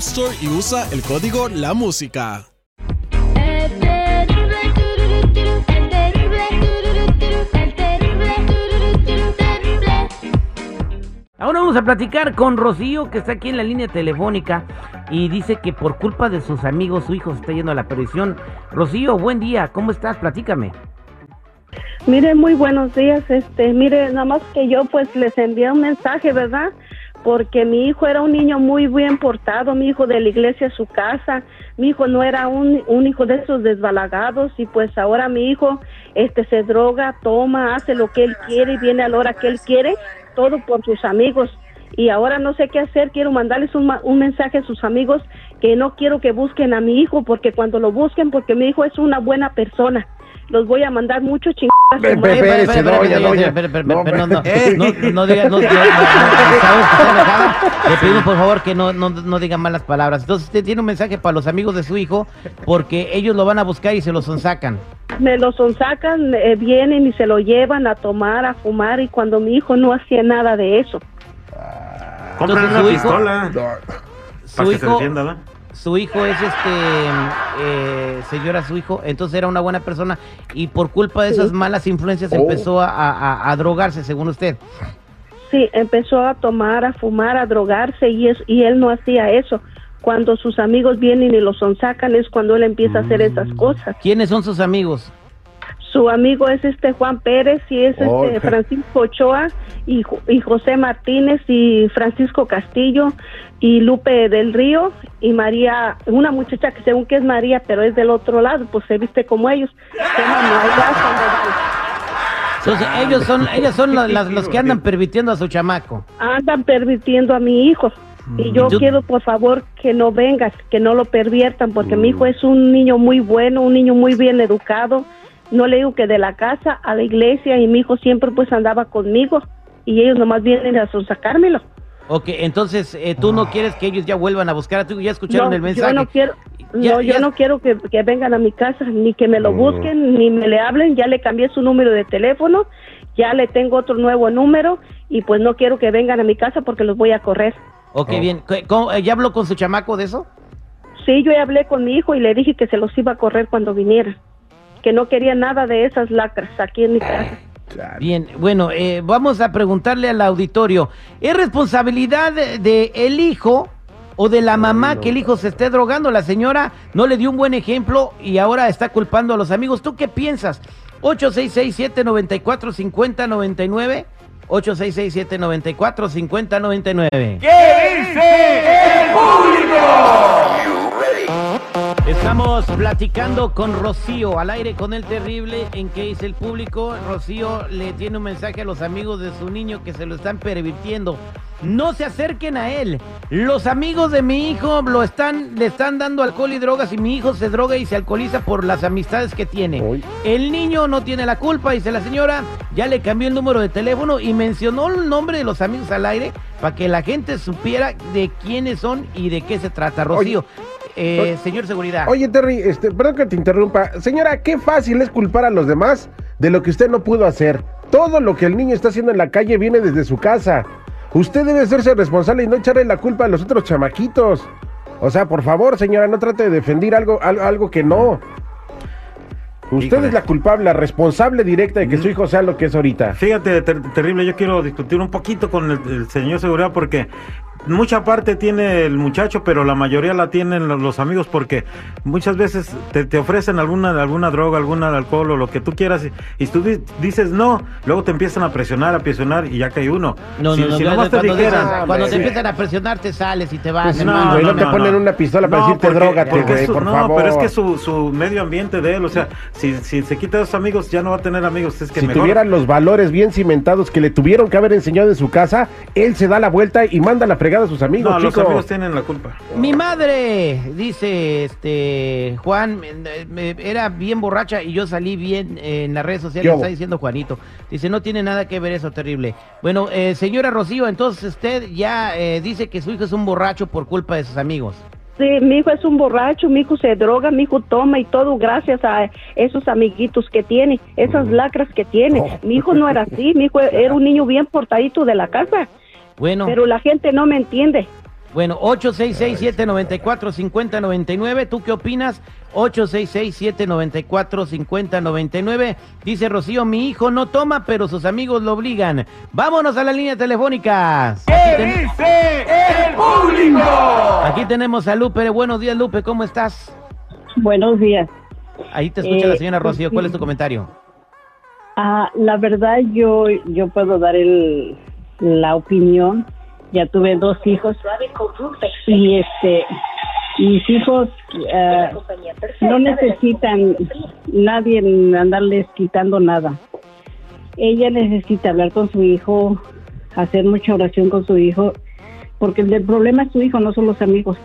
Store y usa el código La Música. Ahora vamos a platicar con Rocío, que está aquí en la línea telefónica y dice que por culpa de sus amigos su hijo se está yendo a la perdición. Rocío, buen día, ¿cómo estás? Platícame. Mire, muy buenos días. Este, mire, nada más que yo pues les envié un mensaje, ¿verdad? Porque mi hijo era un niño muy bien portado, mi hijo de la iglesia a su casa, mi hijo no era un, un hijo de esos desbalagados y pues ahora mi hijo este se droga, toma, hace lo que él quiere y viene a la hora que él quiere, todo por sus amigos. Y ahora no sé qué hacer, quiero mandarles un, un mensaje a sus amigos que no quiero que busquen a mi hijo porque cuando lo busquen, porque mi hijo es una buena persona, los voy a mandar mucho chingadas. Espérese, doña, doña. No, diga. Le pedimos por favor que no, no, no digan malas palabras. Entonces usted tiene un mensaje para los amigos de su hijo porque ellos lo van a buscar y se lo sonsacan. Me lo sonsacan, eh, vienen y se lo llevan a tomar, a fumar y cuando mi hijo no hacía nada de eso. Compran una su hijo- pistola No. Su para que se. Su hijo es este, eh, señora, su hijo, entonces era una buena persona y por culpa de esas malas influencias Oh. empezó a, a- a drogarse, según usted. Sí, empezó a tomar, a fumar, a drogarse y, es, y él no hacía eso. Cuando sus amigos vienen y lo sonsacan es cuando él empieza a hacer esas cosas. ¿Quiénes son sus amigos? Su amigo es este Juan Pérez y es Oh, este. Francisco Ochoa y, Jo- y José Martínez y Francisco Castillo y Lupe del Río y María, una muchacha que según que es María pero es del otro lado, pues se viste como ellos. Entonces, ellos son, ellos son los, las- los que andan permitiendo a su chamaco. andan pervirtiendo a mi hijo. Y yo Yo- quiero, por favor, que no vengas, que no lo perviertan, porque mi hijo es un niño muy bueno, un niño muy bien educado. No le digo que de la casa a la iglesia y mi hijo siempre pues andaba conmigo y ellos nomás vienen a sacármelo. Ok, entonces eh, tú no quieres que ellos ya vuelvan a buscar a tu hijo, ya escucharon No, el mensaje. Yo no quiero, Ya- no, yo no quiero que, que vengan a mi casa, ni que me lo Mm. busquen, ni me le hablen. Ya le cambié su número de teléfono, ya le tengo otro nuevo número y pues no quiero que vengan a mi casa porque los voy a correr. Ok, Oh. bien. ¿Qué- cómo- eh, ¿Ya habló con su chamaco de eso? Sí, yo ya hablé con mi hijo y le dije que se los iba a correr cuando viniera. Que no quería nada de esas lacras aquí en mi casa. Bien, bueno, eh, vamos a preguntarle al auditorio. ¿Es responsabilidad de, de el hijo o de la mamá no. que el hijo se esté drogando? La señora no le dio un buen ejemplo y ahora está culpando a los amigos. ¿Tú qué piensas? 866-794-5099. 866-794-5099. Estamos platicando con Rocío al aire con el terrible en que dice el público. Rocío le tiene un mensaje a los amigos de su niño que se lo están pervirtiendo. No se acerquen a él. Los amigos de mi hijo lo están, le están dando alcohol y drogas y mi hijo se droga y se alcoholiza por las amistades que tiene. Uy. El niño no tiene la culpa, dice la señora. Ya le cambió el número de teléfono y mencionó el nombre de los amigos al aire para que la gente supiera de quiénes son y de qué se trata. Rocío, eh, señor seguridad. Oye, Terry, este, perdón que te interrumpa. Señora, qué fácil es culpar a los demás de lo que usted no pudo hacer. Todo lo que el niño está haciendo en la calle viene desde su casa. Usted debe hacerse responsable y no echarle la culpa a los otros chamaquitos. O sea, por favor, señora, no trate de defender algo, algo, algo que no. Usted Híjole. es la culpable, la responsable directa de que su hijo sea lo que es ahorita. Fíjate, ter- terrible, yo quiero discutir un poquito con el, el señor seguridad porque mucha parte tiene el muchacho, pero la mayoría la tienen lo- los amigos porque muchas veces te, te ofrecen alguna, alguna droga, alguna alcohol o lo que tú quieras y, y tú di- dices no, luego te empiezan a presionar, a presionar y ya cae uno. No, si no, no, si nomás te cuando dijeran, dices- cuando te sí. empiezan a presionar te sales y te vas. Sí, hermano. güey, no te ponen una pistola para decirte, porque- "Drógate, porque güey, su- por no, favor". pero es que su, su medio ambiente de él, o sea, si, si se quita a sus amigos, ya no va a tener amigos. Es que si mejor. tuvieran los valores bien cimentados que le tuvieron que haber enseñado en su casa, él se da la vuelta y manda la fregada a sus amigos, no, los amigos tienen la culpa. Mi madre, dice este Juan, me- me- era bien borracha y yo salí bien eh, en las redes sociales, está diciendo Juanito. Dice, no tiene nada que ver eso terrible. Bueno, eh, señora Rocío, entonces usted ya eh, dice que su hijo es un borracho por culpa de sus amigos. Sí, mi hijo es un borracho, mi hijo se droga, mi hijo toma y todo gracias a esos amiguitos que tiene, esas lacras que tiene. Oh. Mi hijo no era así, mi hijo era un niño bien portadito de la casa, Bueno, pero la gente no me entiende. bueno, 866-794-5099, ¿tú qué opinas? 866-794-5099. Dice Rocío, mi hijo no toma, pero sus amigos lo obligan. Vámonos a la línea telefónica. ¿Qué dice el público? Aquí tenemos a Lupe. Buenos días, Lupe, ¿cómo estás? Buenos días. Ahí te escucha Eh, la señora Rocío. ¿Cuál es tu comentario? Ah, la verdad yo yo puedo dar el, la opinión. Ya tuve dos hijos y este mis hijos ah, no necesitan nadie andarles quitando nada. Ella necesita hablar con su hijo, hacer mucha oración con su hijo, porque el problema es su hijo, no son los amigos.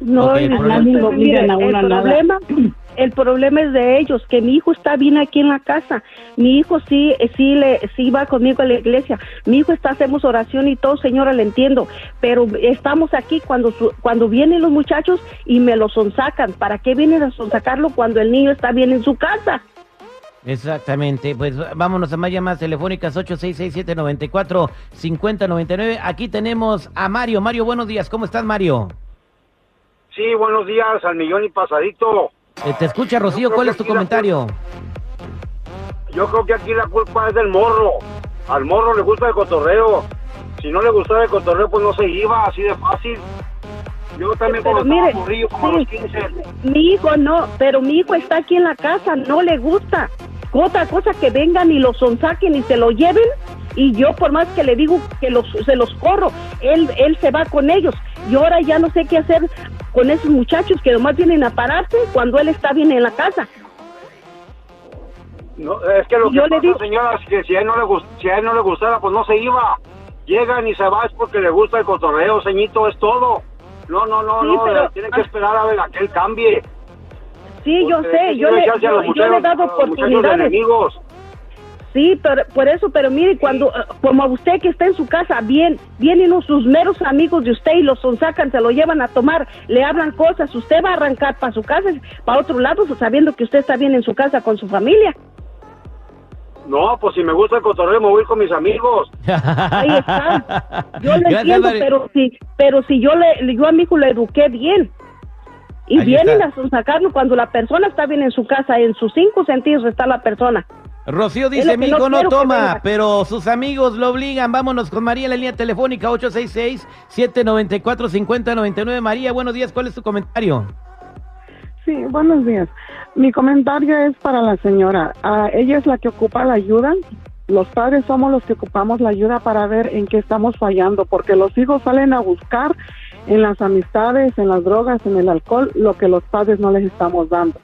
No, Ok, y- el y- problema- Nadie lo mire, obligan a uno el a nada. problema, el problema es de ellos, que mi hijo está bien aquí en la casa. Mi hijo sí, eh, sí le, sí va conmigo a la iglesia. Mi hijo está, hacemos oración y todo, señora, le entiendo. Pero estamos aquí cuando su- cuando vienen los muchachos y me lo sonsacan. ¿Para qué vienen a sonsacarlo cuando el niño está bien en su casa? Exactamente, pues vámonos a más llamadas telefónicas 866-794-5099. Aquí tenemos a Mario. Mario, buenos días. ¿Cómo estás, Mario? Sí, buenos días, al millón y pasadito. Eh, te escucha Rocío. ¿Cuál es tu comentario? Yo creo que aquí la culpa es del morro. Al morro le gusta el cotorreo. Si no le gustaba el cotorreo, pues no se iba, así de fácil. Yo también Pero cuando mire, como a sí. los 15, Mi hijo no, pero mi hijo está aquí en la casa, no le gusta. Otra cosa que vengan y lo sonsaquen y se lo lleven y yo por más que le digo que los, se los corro, él, él se va con ellos. Y ahora ya no sé qué hacer con esos muchachos que nomás vienen a pararse cuando él está bien en la casa. No, es que lo que Yo le pasa, digo- señora, es que si a, él no le gust- si a él no le gustara, pues no se iba. Llegan y se va es porque le gusta el cotorreo, ceñito, es todo. No, no, no, Sí, no, pero- tienen que esperar a ver a que él cambie. Sí, yo sé, yo le, yo, yo he dado oportunidades. enemigos. Sí, pero por eso, pero mire, cuando, eh, como a usted que está en su casa, bien, vienen sus meros amigos de usted y los sonsacan, se lo llevan a tomar, le hablan cosas, usted va a arrancar para su casa, para otro lado, sabiendo que usted está bien en su casa con su familia. No, pues si me gusta el cotorreo, me voy con mis amigos. Ahí está. Yo lo Gracias, entiendo, pero si, pero si yo le, yo a mi hijo le eduqué bien. Y Ahí vienen está. a sonsacarlo cuando la persona está bien en su casa, en sus cinco sentidos está la persona. Rocío dice, lo mi que hijo no toma, venga". pero sus amigos lo obligan. Vámonos con María en la línea telefónica 866-794-5099. María, buenos días. ¿Cuál es tu comentario? Sí, buenos días. Mi comentario es para la señora. Ah, ella es la que ocupa la ayuda. Los padres somos los que ocupamos la ayuda para ver en qué estamos fallando, porque los hijos salen a buscar en las amistades, en las drogas, en el alcohol, lo que los padres no les estamos dando.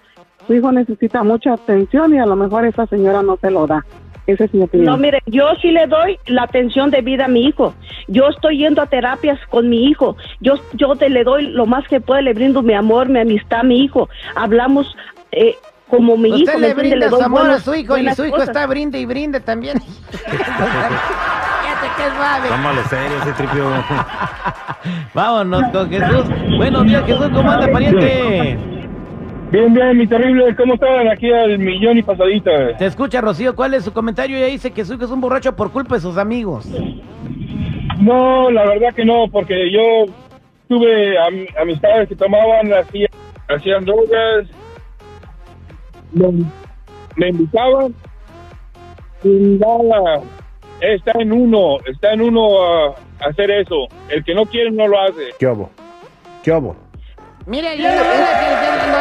Su hijo necesita mucha atención y a lo mejor esa señora no se lo da. Esa es mi opinión. No, mire, yo sí le doy la atención de vida a mi hijo. Yo estoy yendo a terapias con mi hijo. Yo, yo te le doy lo más que puedo, le brindo mi amor, mi amistad a mi hijo. Hablamos eh, como mi hijo. Usted ¿me le brinda doy su amor a su hijo y su hijo cosas. está brinde y brinde también. Fíjate qué suave. Tómalo serio ese tripio. Vámonos con Jesús. Buenos días, Jesús. ¿Cómo anda, pariente? Bien, bien, mi terrible, ¿cómo están? Aquí al millón y pasadita. Te escucha, Rocío. ¿Cuál es su comentario? Ella dice que su hijo es un borracho por culpa de sus amigos. No, la verdad que no, porque yo tuve am- amistades que tomaban, hacían, hacían drogas me, me invitaban y nada, está en uno, está en uno a hacer eso. El que no quiere no lo hace. ¿Qué obo? ¿Qué obo? Mire, yo lo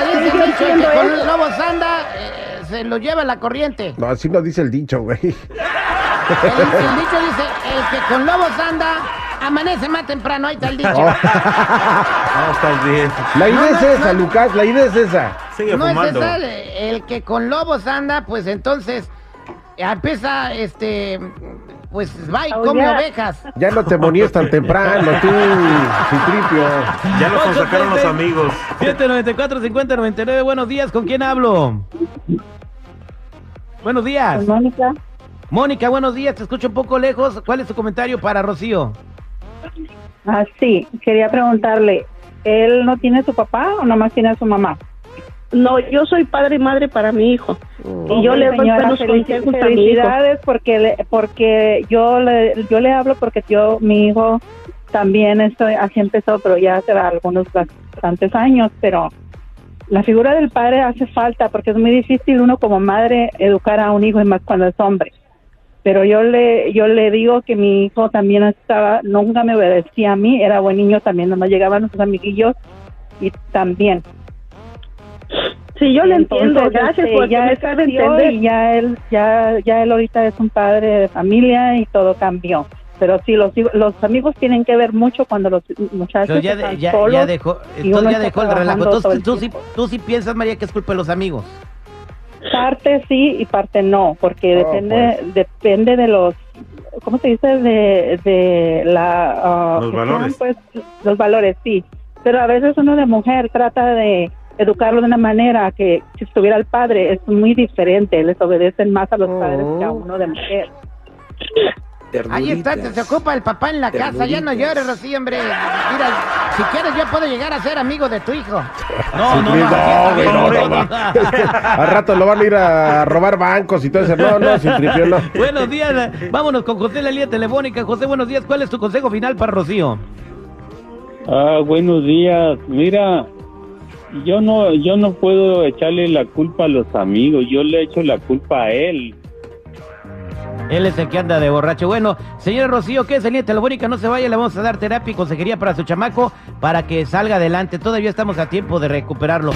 dice el dicho, el que con lobos anda, eh, se lo lleva la corriente. No, así no dice el dicho, güey. El, el dicho dice, el que con lobos anda, amanece más temprano, ahí está el dicho. No, estás bien. La idea No, es no, esa, no. Lucas, la idea es esa. Sigue No es esa, el que con lobos anda, pues entonces empieza, este, pues va y come ovejas. Ya no te monías tan temprano, tú, Citripio. Ya lo consacaron los amigos. 794 50 99 buenos días, ¿con quién hablo? Buenos días. Mónica, Mónica, buenos días, te escucho un poco lejos. ¿Cuál es tu comentario para Rocío? ah, sí, quería preguntarle, ¿él no tiene su papá o nomás tiene a su mamá? No, yo soy padre y madre para mi hijo. Y yo le doy buenos consejos a mi hijo. felicidades porque le, porque yo le, yo le hablo porque yo mi hijo también estoy así empezó pero ya hace algunos bastantes años pero la figura del padre hace falta porque es muy difícil uno como madre educar a un hijo y más cuando es hombre pero yo le yo le digo que mi hijo también estaba nunca me obedecía a mí era buen niño también nomás llegaban sus amiguillos y también Sí, yo le entiendo. entonces, Gracias este, por ya me sabe entender. y ya él ya ya él ahorita es un padre de familia y todo cambió pero sí los los amigos tienen que ver mucho cuando los muchachos Entonces ya, están ya, solos ya dejó, entonces ya dejó el relajo. Entonces el tú sí, tú sí piensas, María, que es culpa de los amigos. parte sí y parte no porque Oh, depende pues. depende de los cómo se dice de de la ah, Los ¿qué valores. se llaman, pues los valores sí pero a veces uno de mujer trata de educarlo de una manera que si estuviera el padre es muy diferente les obedecen más a los padres que a Oh. uno de mujer Ahí está, se, ocupa el papá en la casa. Ya no llores, Rocío, hombre. Mira, si quieres yo puedo llegar a ser amigo de tu hijo. No, no, no. Güey, está no, bien, no, Al rato lo van a ir a robar bancos y todo eso. No, no, Citripio, no. Buenos días, vámonos con José la línea telefónica. José, buenos días. ¿Cuál es tu consejo final para Rocío? Ah, buenos días. Mira, yo no, yo no puedo echarle la culpa a los amigos. Yo le echo la culpa a él. Él es el que anda de borracho. Bueno, señora Rocío, ¿qué es en línea? No se vaya, le vamos a dar terapia y consejería para su chamaco para que salga adelante. Todavía estamos a tiempo de recuperarlo.